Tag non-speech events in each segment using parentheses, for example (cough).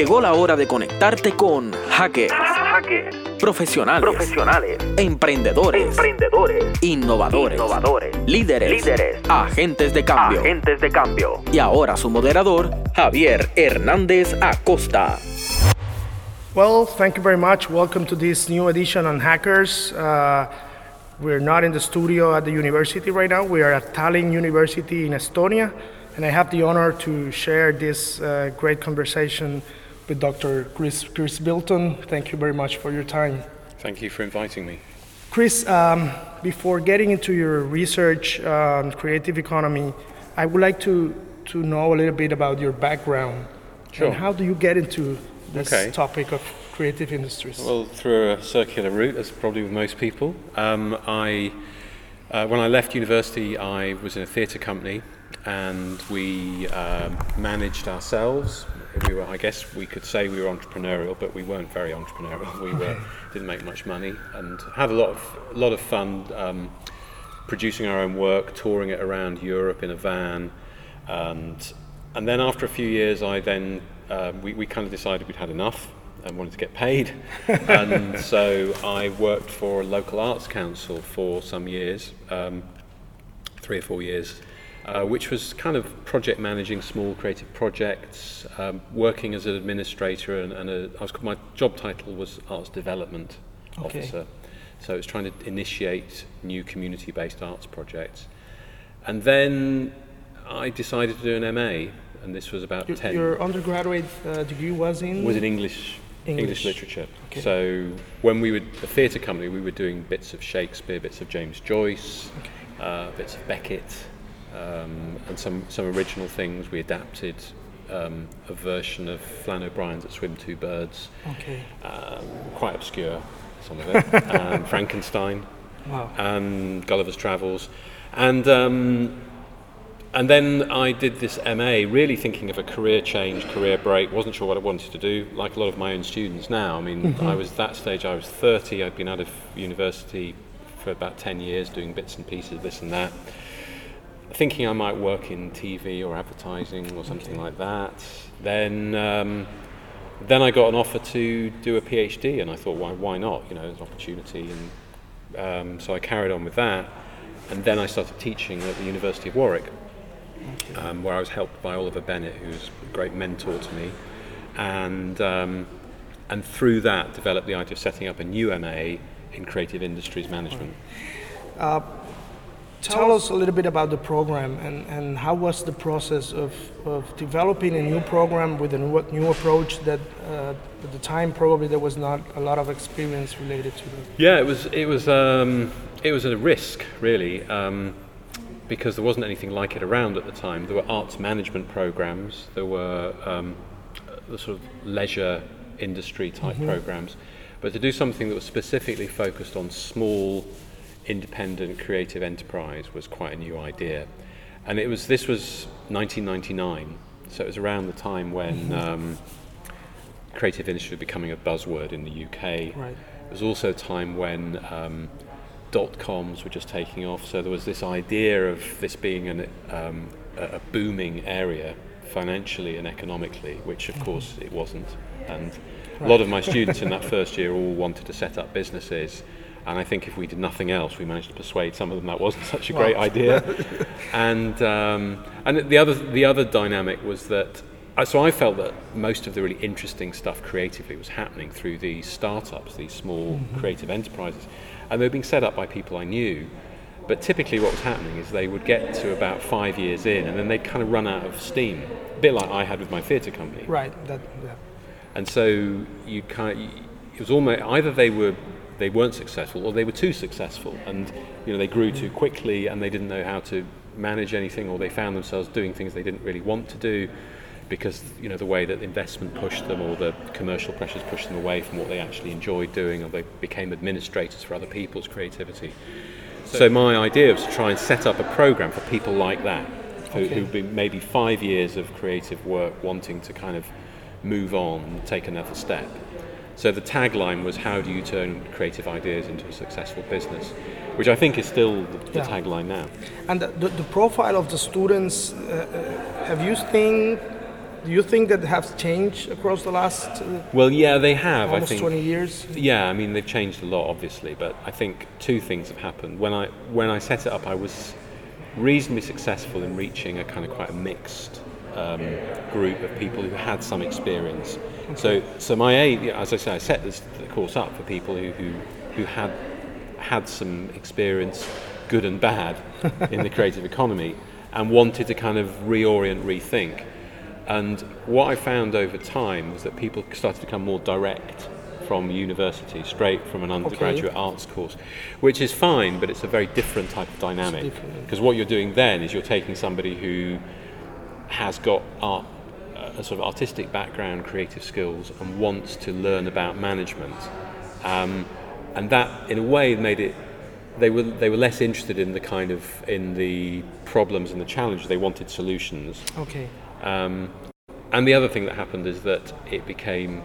Llegó la hora de conectarte con hackers, profesionales, profesionales, emprendedores, emprendedores, innovadores, innovadores, líderes, líderes, agentes de cambio. agentes de cambio. Y ahora su moderador, Javier Hernández Acosta. Well, thank you very much. Welcome to this new edition on hackers. Uh, we're not in the studio at the university right now. We are at Tallinn University in Estonia, and I have the honor to share this uh, great conversation with Dr. Chris, Chris Bilton. Thank you very much for your time. Thank you for inviting me. Chris, um, before getting into your research on creative economy, I would like to, to know a little bit about your background. Sure. And how do you get into this Okay. topic of creative industries? Well, through a circular route, as probably with most people. Um, I, uh, when I left university, I was in a theatre company, and we um, managed ourselves. We were, I guess, we could say we were entrepreneurial, but we weren't very entrepreneurial. We were didn't make much money, and had a lot of a lot of fun um, producing our own work, touring it around Europe in a van, and and then after a few years, I then uh, we, we kind of decided we'd had enough and wanted to get paid, (laughs) and so I worked for a local arts council for some years, um, three or four years. Uh, which was kind of project managing small creative projects, um, working as an administrator, and, and a, I was, my job title was arts development Okay. officer. So it's trying to initiate new community-based arts projects. And then I decided to do an MA, and this was about Your, 10 your undergraduate uh, degree was in? was in English English. English, literature. Okay. So when we were a theatre company, we were doing bits of Shakespeare, bits of James Joyce, uh, bits of Beckett, um, and some some original things. We adapted um, a version of Flann O'Brien's at Swim Two Birds," Okay. um, quite obscure, some of it. (laughs) um, Frankenstein Wow. and Gulliver's Travels, and um, and then I did this MA, really thinking of a career change, career break. wasn't sure what I wanted to do. Like a lot of my own students now. I mean, I was that stage. I was 30. I'd been out of university for about 10 years, doing bits and pieces, this and that. Thinking I might work in TV or advertising or something like that. Then. Um, then I got an offer to do a PhD, and I thought, why, why not? You know, there's an opportunity, and um, so I carried on with that. And then I started teaching at the University of Warwick, um, where I was helped by Oliver Bennett, who was a great mentor to me, and um, and through that developed the idea of setting up a new MA in creative industries management. Tell us a little bit about the program and, and how was the process of, of developing a new program with a new, new approach that uh, at the time probably there was not a lot of experience related to it. Yeah, it was it was um, it was a risk really um, because there wasn't anything like it around at the time. There were arts management programs, there were um, the sort of leisure industry type programs, but to do something that was specifically focused on small, independent creative enterprise was quite a new idea, and it was this was 1999, so it was around the time when. Um, creative industry was becoming a buzzword in the UK. Right. It was also a time when um, dot coms were just taking off, so there was this idea of this being an, um, a, a booming area financially and economically, which of course it wasn't. And a lot of my (laughs) students in that first year all wanted to set up businesses. And I think if we did nothing else, we managed to persuade some of them that wasn't such a great idea. (laughs) and um, and the other the other dynamic was that uh, so I felt that most of the really interesting stuff creatively was happening through these startups, these small creative enterprises, and they were being set up by people I knew. But typically, what was happening is they would get to about five years in, and then they'd kind of run out of steam, a bit like I had with my theatre company. Right. That, yeah. And so you kind of, it was almost either they were they weren't successful or they were too successful, and you know they grew too quickly and they didn't know how to manage anything, or they found themselves doing things they didn't really want to do because you know the way that investment pushed them or the commercial pressures pushed them away from what they actually enjoyed doing, or they became administrators for other people's creativity. So my idea was to try and set up a program for people like that, who, Okay. who've been maybe five years of creative work, wanting to kind of move on and take another step. So the tagline was, "How do you turn creative ideas into a successful business?" Which I think is still the, the Yeah. tagline now. And the, the, the profile of the students, uh, uh, have you seen do you think that has changed across the last uh, Well, yeah, they have. I almost think 20 years? Yeah, I mean they've changed a lot, obviously, but I think two things have happened. When I when I set it up, I was reasonably successful in reaching a kind of quite a mixed um, group of people who had some experience. So, so my aim, as I say, I set this course up for people who who, who had had some experience, good and bad, (laughs) in the creative economy, and wanted to kind of reorient, rethink. And what I found over time was that people started to become more direct from university, straight from an undergraduate arts course, which is fine, but it's a very different type of dynamic. Because what you're doing then is you're taking somebody who has got art, a sort of artistic background, creative skills, and wants to learn about management. Um, and that, in a way, made it. They were they were less interested in the kind of in the problems and the challenges. They wanted solutions. Okay. Um, and the other thing that happened is that it became,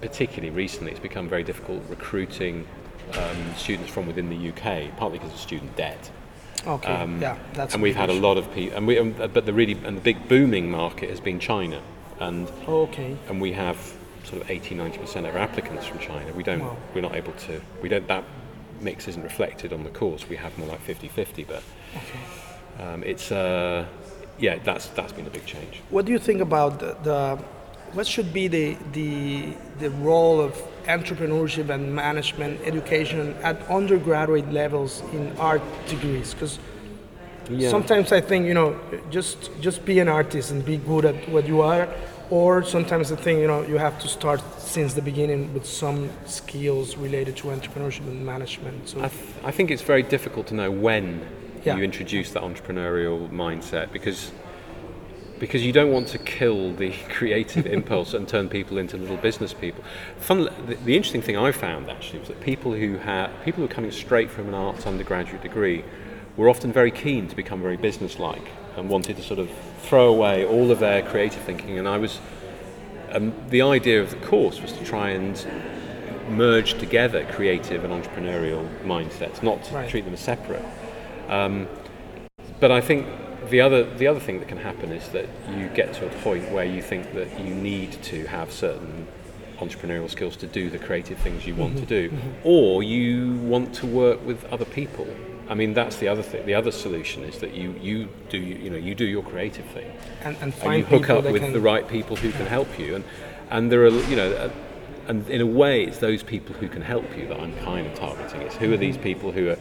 particularly recently, it's become very difficult recruiting um, students from within the UK, partly because of student debt. Okay. Um, yeah, that's. and we've had a lot of people, and we, um, but the really and the big booming market has been China, and Okay. and we have sort of 80 90 percent of our applicants from China. We don't, Wow. we're not able to, we don't that mix isn't reflected on the course. We have more like 50-50, but um, it's uh, yeah, that's that's been a big change. What do you think about the, the what should be the, the the role of entrepreneurship and management education at undergraduate levels in art degrees? Because Yeah. sometimes I think you know just just be an artist and be good at what you are, or sometimes I think you know you have to start since the beginning with some skills related to entrepreneurship and management. So I, th- I think it's very difficult to know when Yeah. you introduce that entrepreneurial mindset because because you don't want to kill the (laughs) creative impulse and turn people into little business people. Fun, the, the interesting thing I found actually was that people who had people who were coming straight from an arts undergraduate degree were often very keen to become very businesslike and wanted to sort of throw away all of their creative thinking. And I was um, the idea of the course was to try and merge together creative and entrepreneurial mindsets, not to Right. treat them as separate. Um, but I think the other the other thing that can happen is that you get to a point where you think that you need to have certain entrepreneurial skills to do the creative things you want to mm-hmm. do, mm-hmm. or you want to work with other people. I mean, that's the other thing. The other solution is that you, you do you know you do your creative thing, and, and and you hook up with can the right people who can help you. And and there are you know uh, and in a way it's those people who can help you that I'm kind of targeting. It's who are these mm-hmm. people who are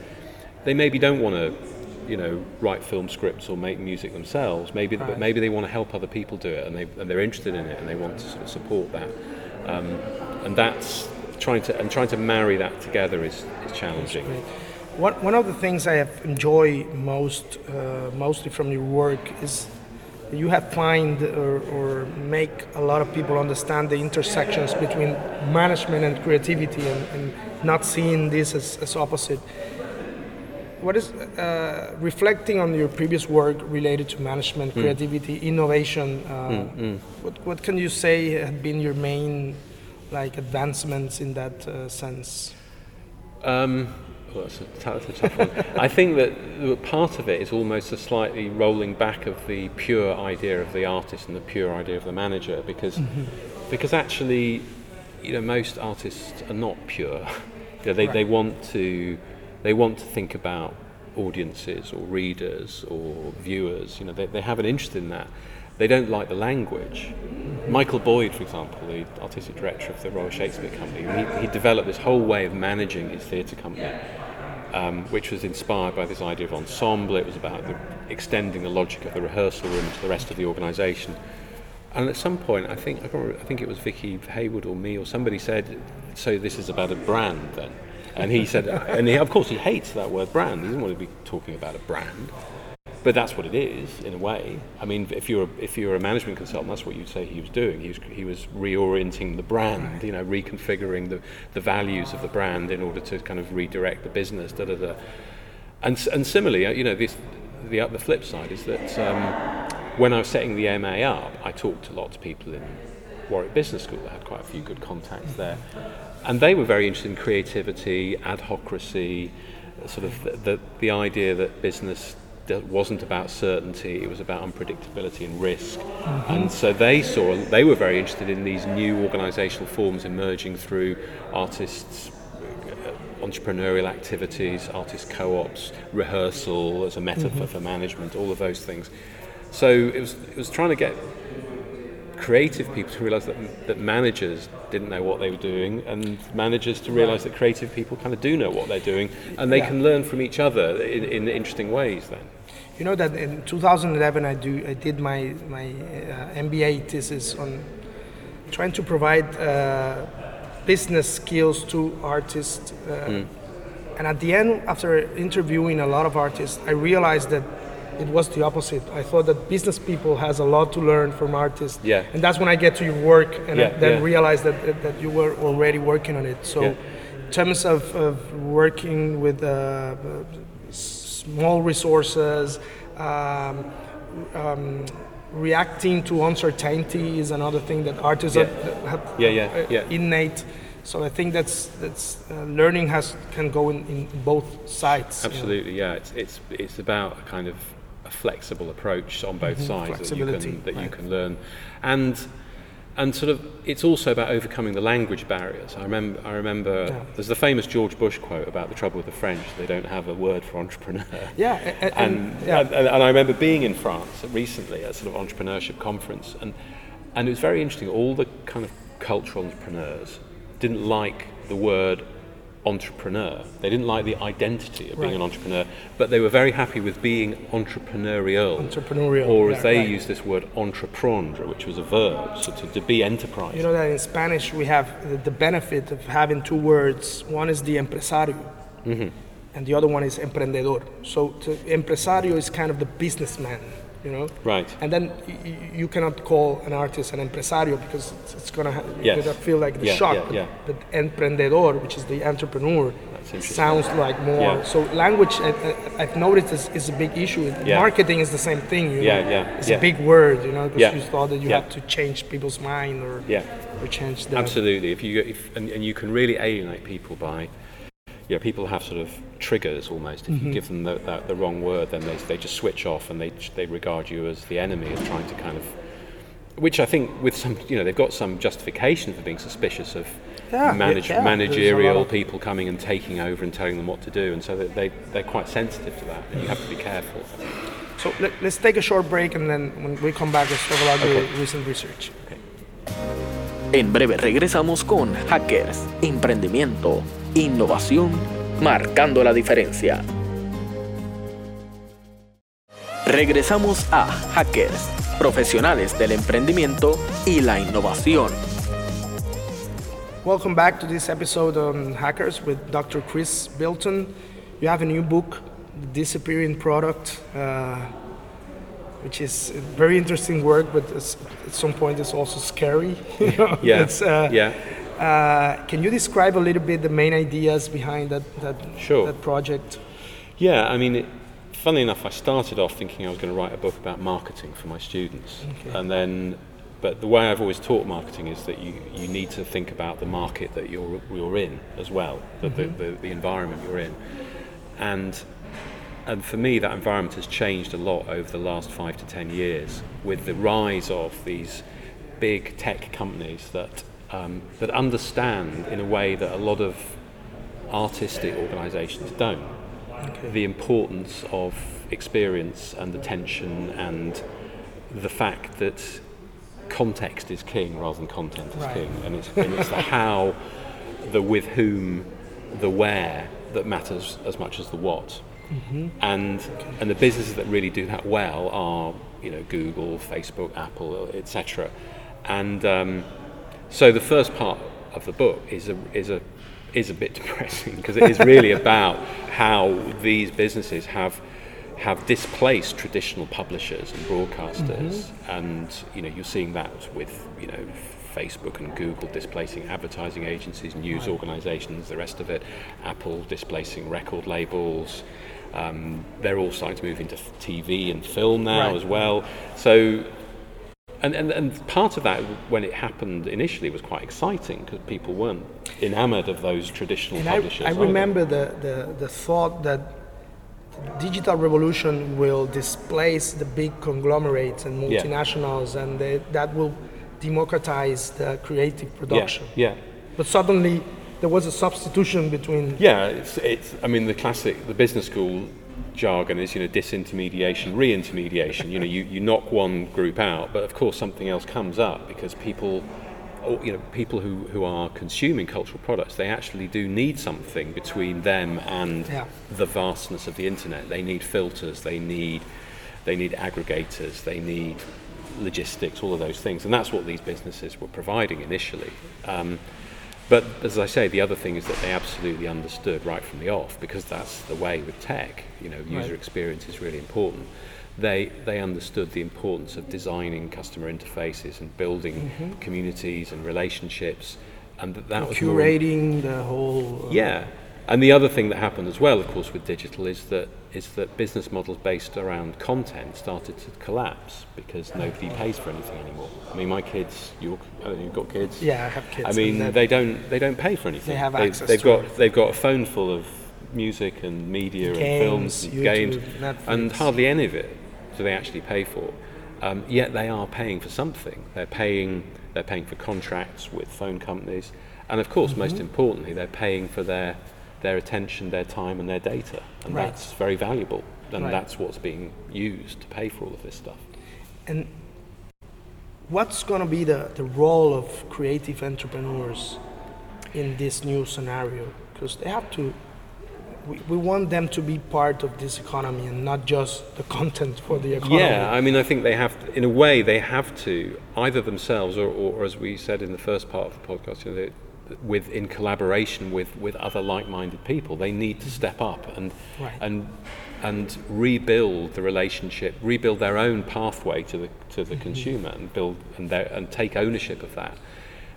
they maybe don't want to you know write film scripts or make music themselves maybe but maybe they want to help other people do it and they and they're interested in it and they want to sort of support that um, and that's trying to and trying to marry that together is, is challenging. One, one of the things I have enjoyed most, uh, mostly from your work, is you have find or, or make a lot of people understand the intersections between management and creativity, and, and not seeing this as, as opposite. What is uh, reflecting on your previous work related to management, creativity, innovation? Uh, What, what can you say have been your main like advancements in that uh, sense? Um, well, that's, a, that's a tough one. (laughs) I think that part of it is almost a slightly rolling back of the pure idea of the artist and the pure idea of the manager, because because actually, you know, most artists are not pure. (laughs) You know, they, they want to they want to think about audiences or readers or viewers. You know, they, they have an interest in that. They don't like the language. Michael Boyd, for example, the artistic director of the Royal Shakespeare Company, he, he developed this whole way of managing his theatre company, um, which was inspired by this idea of ensemble. It was about the, extending the logic of the rehearsal room to the rest of the organisation. And at some point, I think I, remember, I think it was Vikki Heywood or me or somebody said, "So this is about a brand then?" And he said, and he, of course he hates that word brand. He doesn't want to be talking about a brand. But that's what it is, in a way. I mean, if you're a, if you're a management consultant, that's what you'd say he was doing. He was he was reorienting the brand, you know, reconfiguring the, the values of the brand in order to kind of redirect the business. Da da da. And and similarly, uh, you know, this the the flip side is that um, when I was setting the MA up, I talked to lots of people in Warwick Business School. I had quite a few good contacts there, and they were very interested in creativity, ad hocracy, sort of the, the, the idea that business wasn't about certainty, it was about unpredictability and risk. And so they saw, they were very interested in these new organizational forms emerging through artists' uh, entrepreneurial activities, artist co-ops, rehearsal as a metaphor for management, all of those things. So it was, it was trying to get creative people to realize that, that managers didn't know what they were doing and managers to realize that creative people kind of do know what they're doing and they Yeah. can learn from each other in, in interesting ways then. You know that in 2011 I do I did my my uh, MBA thesis on trying to provide uh, business skills to artists. Uh, And at the end, after interviewing a lot of artists, I realized that it was the opposite. I thought that business people has a lot to learn from artists. Yeah. And that's when I get to your work and Yeah, then yeah. realized that, that, you were already working on it. So Yeah. in terms of, of working with uh, small resources, um, um, reacting to uncertainty is another thing that artists Yeah. have, have Yeah, yeah, uh, yeah. innate. So I think that's that's uh, learning has can go in, in both sides. you know. Absolutely, yeah. It's, it's, it's about a kind of a flexible approach on both sides that you, Mm-hmm. Can, that you can learn. And, and sort of, it's also about overcoming the language barriers. I remember, I remember Yeah. there's the famous George Bush quote about the trouble with the French, they don't have a word for entrepreneur. (laughs) Yeah, and, and- yeah. and, and I remember being in France recently at a sort of entrepreneurship conference, and, and it was very interesting. All the kind of cultural entrepreneurs didn't like the word entrepreneur. They didn't like the identity of being Right. an entrepreneur, but they were very happy with being entrepreneurial. Entrepreneurial, Or as yeah, they right. used this word, entreprendre, which was a verb, so to, to be enterprise. You know that in Spanish we have the, the benefit of having two words. One is the empresario, Mm-hmm. and the other one is emprendedor. So to, empresario is kind of the businessman, you know. Right. And then y- y- you cannot call an artist an empresario because it's, it's gonna ha- you're Yes. gonna feel like the Yeah, shock. yeah, but, yeah. but emprendedor, which is the entrepreneur, sounds like more. Yeah. So language, I, I, I've noticed, is, is a big issue. Yeah. Marketing is the same thing. You Yeah, know? yeah, It's yeah. a big word, you know, because Yeah. you thought that you Yeah. had to change people's mind or Yeah. or change the Absolutely. If you if, and, and you can really alienate people by, you know, people have sort of triggers almost. If Mm-hmm. you give them the, the, the wrong word, then they, they just switch off and they they regard you as the enemy and trying to kind of, which I think with some you know they've got some justification for being suspicious of Yeah, manage, yeah, managerial of- people coming and taking over and telling them what to do, and so that they they're quite sensitive to that. And you have to be careful. So let, let's take a short break and then when we come back, let's talk about Okay. the recent research. En breve regresamos con Hackers, Emprendimiento, Innovación, marcando la diferencia. Regresamos a Hackers, profesionales del emprendimiento y la innovación. Welcome back to this episode on hackers with Dr. Chris Bilton. You have a new book, The Disappearing Product, uh, which is a very interesting work, but at some point it's also scary. (laughs) Yeah. It's, uh, yeah. Uh, can you describe a little bit the main ideas behind that that, Sure. that project? Yeah, I mean, it, funnily enough, I started off thinking I was going to write a book about marketing for my students, and then, but the way I've always taught marketing is that you, you need to think about the market that you're you're in as well, the, the, the, the environment you're in, and and for me that environment has changed a lot over the last five to ten years with the rise of these big tech companies that um, that understand in a way that a lot of artistic organisations don't. The importance of experience and attention and the fact that context is king rather than content is Right. king. And it's, and it's the how the with whom the where that matters as much as the what. And and the businesses that really do that well are you know Google Facebook Apple etc and um, so the first part of the book is a is a is a bit (laughs) depressing because it is really about how these businesses have have displaced traditional publishers and broadcasters and you know you're seeing that with you know Facebook and Google displacing advertising agencies, news organizations, the rest of it, Apple displacing record labels. Um, they're all starting to move into TV and film now Right. as well. So and, and, and part of that, when it happened initially, was quite exciting because people weren't enamoured of those traditional And publishers. I either. remember the, the, the thought that digital revolution will displace the big conglomerates and Yeah. multinationals, and they, that will democratize the creative production. Yeah. But suddenly, there was a substitution between Yeah, it's, it's, I mean, the classic, the business school jargon is, you know, disintermediation, re-intermediation. you know, you, you knock one group out, but of course something else comes up because people, or, you know, people who, who are consuming cultural products, they actually do need something between them and Yeah. the vastness of the internet. They need filters, they need, they need aggregators, they need logistics, all of those things, and that's what these businesses were providing initially. Um, but as I say, the other thing is that they absolutely understood right from the off, because that's the way with tech. You know, user Right. experience is really important. They they understood the importance of designing customer interfaces and building communities and relationships, and that, that was more- curating the whole. uh, yeah, and the other thing that happened as well, of course, with digital is that is that business models based around content started to collapse because nobody pays for anything anymore. I mean, my kids, you're, you've got kids. Yeah, I have kids, I mean, they don't they don't pay for anything. They have They- access They've to got everything. they've got a phone full of music and media Games, and films and YouTube, games, Netflix. and hardly any of it do they actually pay for. Um, yet they are paying for something. They're paying they're paying for contracts with phone companies, and of course, Mm-hmm. most importantly, they're paying for their their attention, their time, and their data, and Right. that's very valuable. And Right. that's what's being used to pay for all of this stuff. And what's going to be the, the role of creative entrepreneurs in this new scenario? Because they have to, we, we want them to be part of this economy and not just the (laughs) content for the economy. Yeah, I mean, I think they have, to, in a way, they have to either themselves, or, or, or as we said in the first part of the podcast, you know, they, with in collaboration with, with other like-minded people, they need to mm-hmm. step up and Right. and and rebuild the relationship, rebuild their own pathway to the to the mm-hmm. consumer, and build and their, and take ownership of that,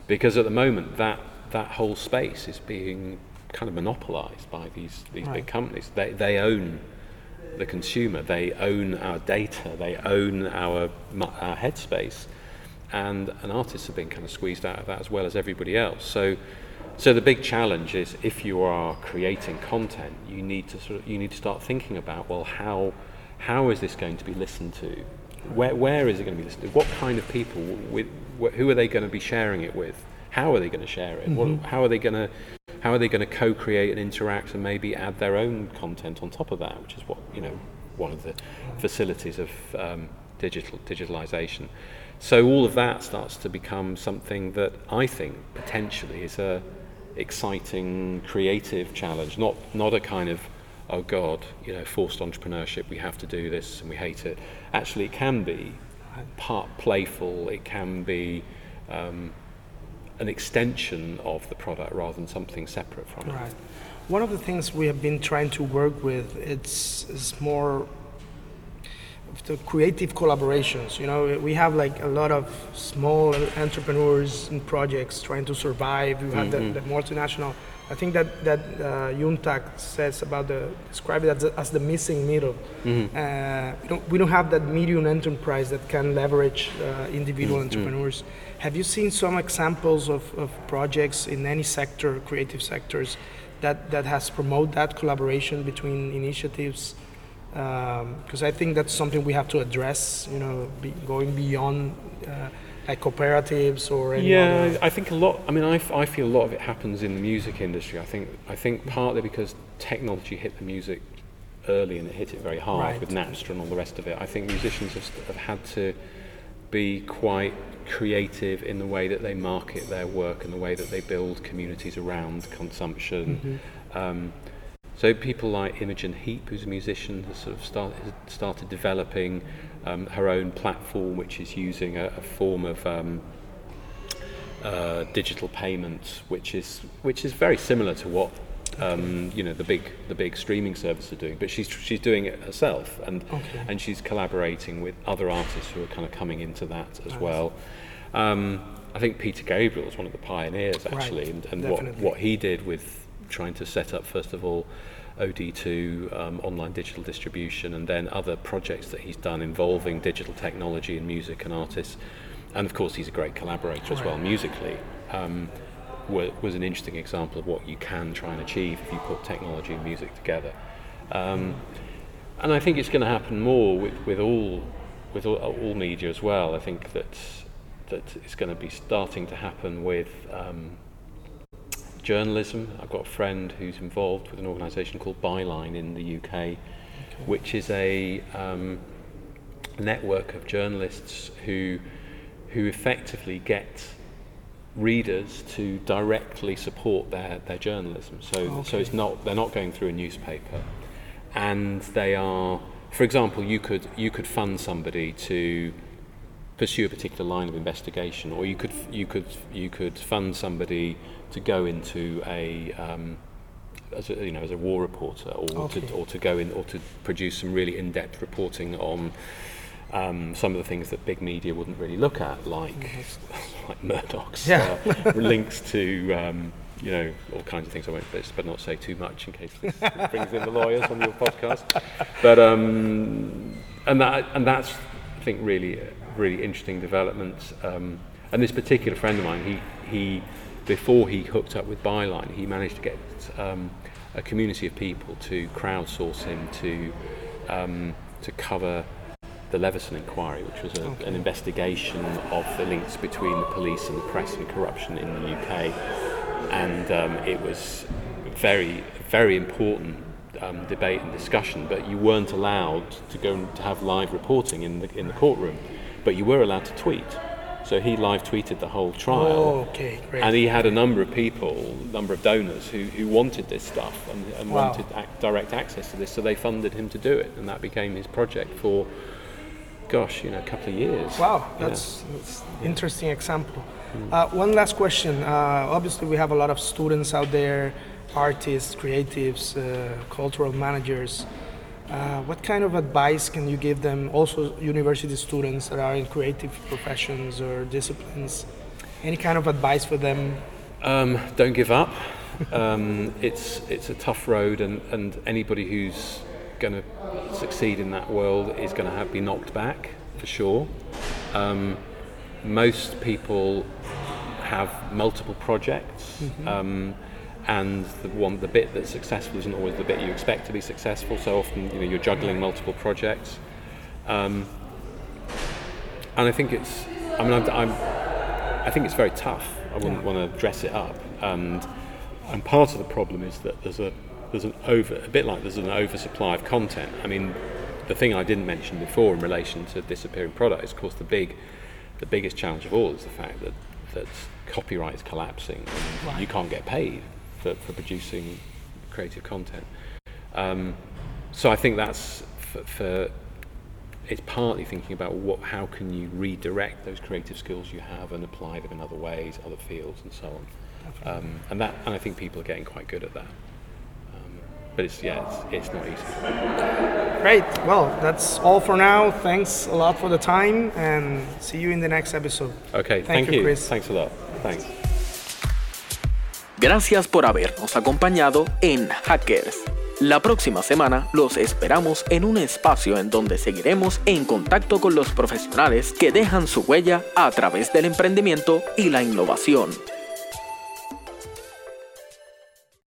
because at the moment that that whole space is being kind of monopolized by these these Right. big companies. They they own the consumer. They own our data. They own our our headspace, and and artists have been kind of squeezed out of that as well as everybody else. So, so the big challenge is if you are creating content, you need to sort of you need to start thinking about well how how is this going to be listened to? Where where is it going to be listened to? What kind of people with wh- who are they going to be sharing it with? How are they going to share it? What, how are they going to how are they going to co-create and interact and maybe add their own content on top of that, which is what you know one of the facilities of um, digital digitalization. So all of that starts to become something that I think potentially is a exciting creative challenge, not not a kind of oh god, you know, forced entrepreneurship. We have to do this and we hate it. Actually, it can be part playful. It can be um, an extension of the product rather than something separate from it. Right. One of the things we have been trying to work with it's is more the creative collaborations. You know, we have like a lot of small entrepreneurs and projects trying to survive. We have the, the multinational. I think that that uh, says about the describe it as, the- as the missing middle. Uh, we, don't, we don't have that medium enterprise that can leverage uh, individual entrepreneurs. Have you seen some examples of, of projects in any sector, creative sectors, that, that has promoted that collaboration between initiatives? Because I think that's something we have to address. You know, be, going beyond uh, like cooperatives or any Yeah, other. I think a lot. I mean, I, f- I feel a lot of it happens in the music industry. I think I think partly because technology hit the music early and it hit it very hard Right. with Napster and all the rest of it. I think musicians have, have had to be quite creative in the way that they market their work and the way that they build communities around consumption. Um, so people like Imogen Heap, who's a musician, has sort of start, has started developing um, her own platform, which is using a, a form of um, uh, digital payment, which is which is very similar to what um, you know the big the big streaming services are doing. But she's she's doing it herself, and Okay. and she's collaborating with other artists who are kind of coming into that as well. Um, I think Peter Gabriel is one of the pioneers actually, Right, and, and what what he did with trying to set up first of all OD2 um, online digital distribution, and then other projects that he's done involving digital technology and music and artists. And of course, he's a great collaborator as well musically. Um, wa- was an interesting example of what you can try and achieve if you put technology and music together. Um, and I think it's going to happen more with, with all with all, all media as well. I think that that it's going to be starting to happen with um, journalism. I've got a friend who's involved with an organisation called Byline in the UK, okay. which is a um, network of journalists who who effectively get readers to directly support their, their journalism. So okay. so it's not they're not going through a newspaper, and they are. For example, you could you could fund somebody to pursue a particular line of investigation, or you could you could you could fund somebody to go into a um, as a, you know as a war reporter, or okay. to or to go in or to produce some really in-depth reporting on. Um, some of the things that big media wouldn't really look at, like mm-hmm. (laughs) like Murdoch's yeah. uh, links to um, you know all kinds of things. I won't but not say too much in case this brings in the lawyers on your podcast. But um, and that and that's I think really really interesting developments. Um, and this particular friend of mine, he, he before he hooked up with Byline, he managed to get um, a community of people to crowdsource him to um, to cover the Leveson inquiry, which was a, okay. an investigation of the links between the police and the press and corruption in the UK. And um, it was very, very important um, debate and discussion, but you weren't allowed to go and to have live reporting in the in the courtroom but you were allowed to tweet. So he live tweeted the whole trial. Oh, okay, great. And he had a number of people, a number of donors who, who wanted this stuff and, and wow. wanted ac- direct access to this. So they funded him to do it. And that became his project for, gosh, you know, a couple of years. Wow, that's, yeah. that's interesting example. Mm. Uh, one last question. Uh, obviously, we have a lot of students out there, artists, creatives, uh, cultural managers. Uh, what kind of advice can you give them, also university students that are in creative professions or disciplines? Any kind of advice for them? Um, don't give up. um, (laughs) it's it's a tough road, and, and anybody who's going to succeed in that world is going to have be knocked back for sure. Um, most people have multiple projects. Mm-hmm. And the one the bit that's successful isn't always the bit you expect to be successful. So often, you know, you're juggling multiple projects, um, and I think it's. I mean, I'm, I'm, i think it's very tough. I wouldn't want to dress it up, and and part of the problem is that there's a there's an over a bit like there's an oversupply of content. I mean, the thing I didn't mention before in relation to disappearing product is, of course, the big the biggest challenge of all is the fact that that copyright is collapsing. And You can't get paid for, for producing creative content. Um, so I think that's for, for, it's partly thinking about what how can you redirect those creative skills you have and apply them in other ways, other fields, and so on. Um, and that and I think people are getting quite good at that. Um, but it's yeah, it's, it's not easy. Great. Well, that's all for now. Thanks a lot for the time, and see you in the next episode. Okay. Thank, thank you, you, Chris. Thanks a lot. Thanks. Gracias por habernos acompañado en Hackers. La próxima semana los esperamos en un espacio en donde seguiremos en contacto con los profesionales que dejan su huella a través del emprendimiento y la innovación.